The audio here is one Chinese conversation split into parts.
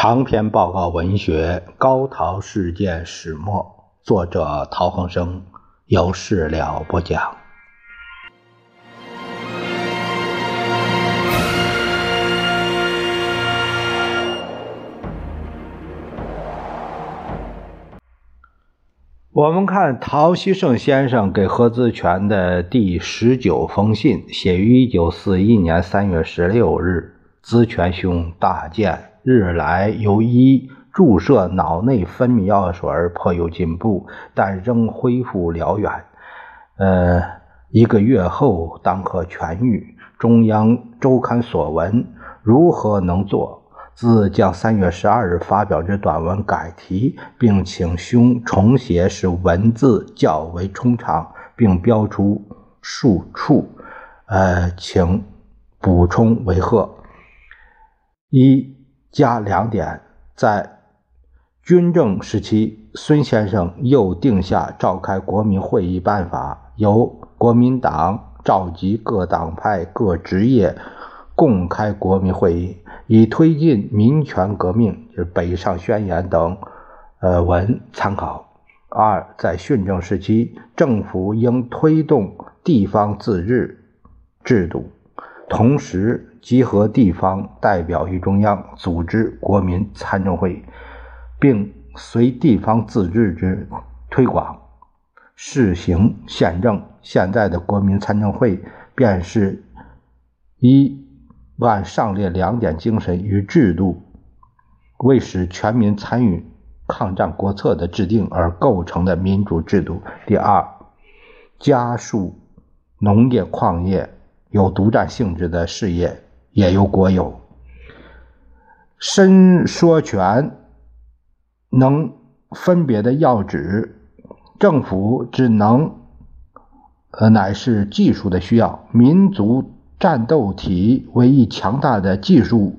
长篇报告文学《高陶事件始末》，作者陶恒生，有事了不讲。我们看陶希圣先生给何资全的第十九封信，写于一九四一年三月十六日。资全兄大健。日来由医注射脑内分泌药水颇有进步，但仍恢复辽远。呃，一个月后当可痊愈。中央周刊所闻，如何能做？自将三月十二日发表之短文改题，并请兄重写，使文字较为通畅，并标出数处。呃，请补充为贺。一。加两点，在军政时期，孙先生又定下召开国民会议办法，由国民党召集各党派、各职业共开国民会议，以推进民权革命，就是《北上宣言》等呃文参考。二，在训政时期，政府应推动地方自治制度。同时，集合地方代表于中央，组织国民参政会，并随地方自治之推广，试行宪政。现在的国民参政会，便是一按上列两点精神与制度，为使全民参与抗战国策的制定而构成的民主制度。第二，加速农业、矿业。有独占性质的事业也由国有，伸缩权能分别的要旨，政府只能，呃，乃是技术的需要。民族战斗体为一强大的技术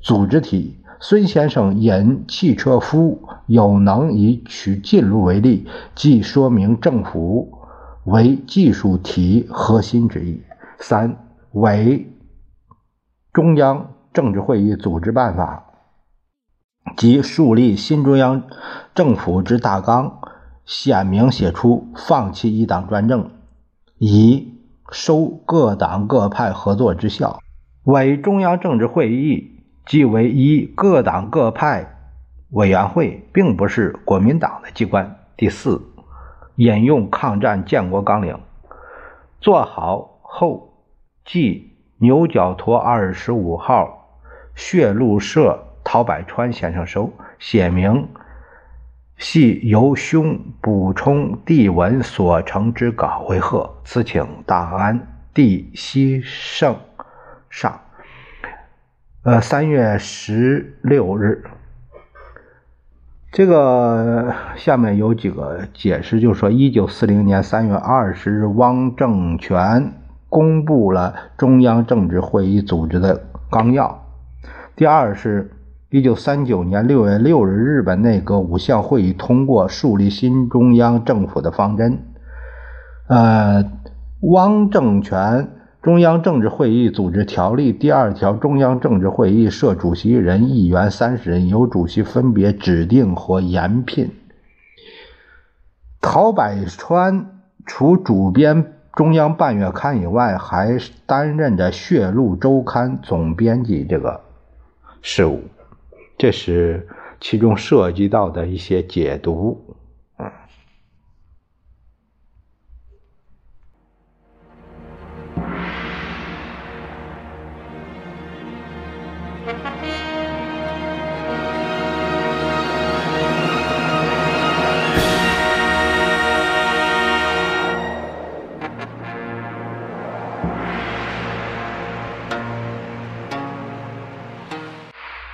组织体。孙先生引汽车夫有能以取近路为例，即说明政府。为技术体核心之一。三为中央政治会议组织办法及树立新中央政府之大纲，显明写出放弃一党专政，以收各党各派合作之效。为中央政治会议即为一各党各派委员会，并不是国民党的机关。第四。引用抗战建国纲领，做好后，即牛角沱二十五号血路社陶百川先生收，写明系由兄补充帝文所成之稿为贺。此请大安帝西圣上。呃，三月十六日。这个下面有几个解释，就是说，一九四零年三月二十日，汪政权公布了中央政治会议组织的纲要。第二是，一九三九年六月六日，日本内阁五项会议通过树立新中央政府的方针。呃，汪政权。中央政治会议组织条例第二条：中央政治会议设主席人、议员三十人，由主席分别指定或延聘。陶百川除主编中央半月刊以外，还担任着《血路周刊》总编辑这个事务。这是其中涉及到的一些解读。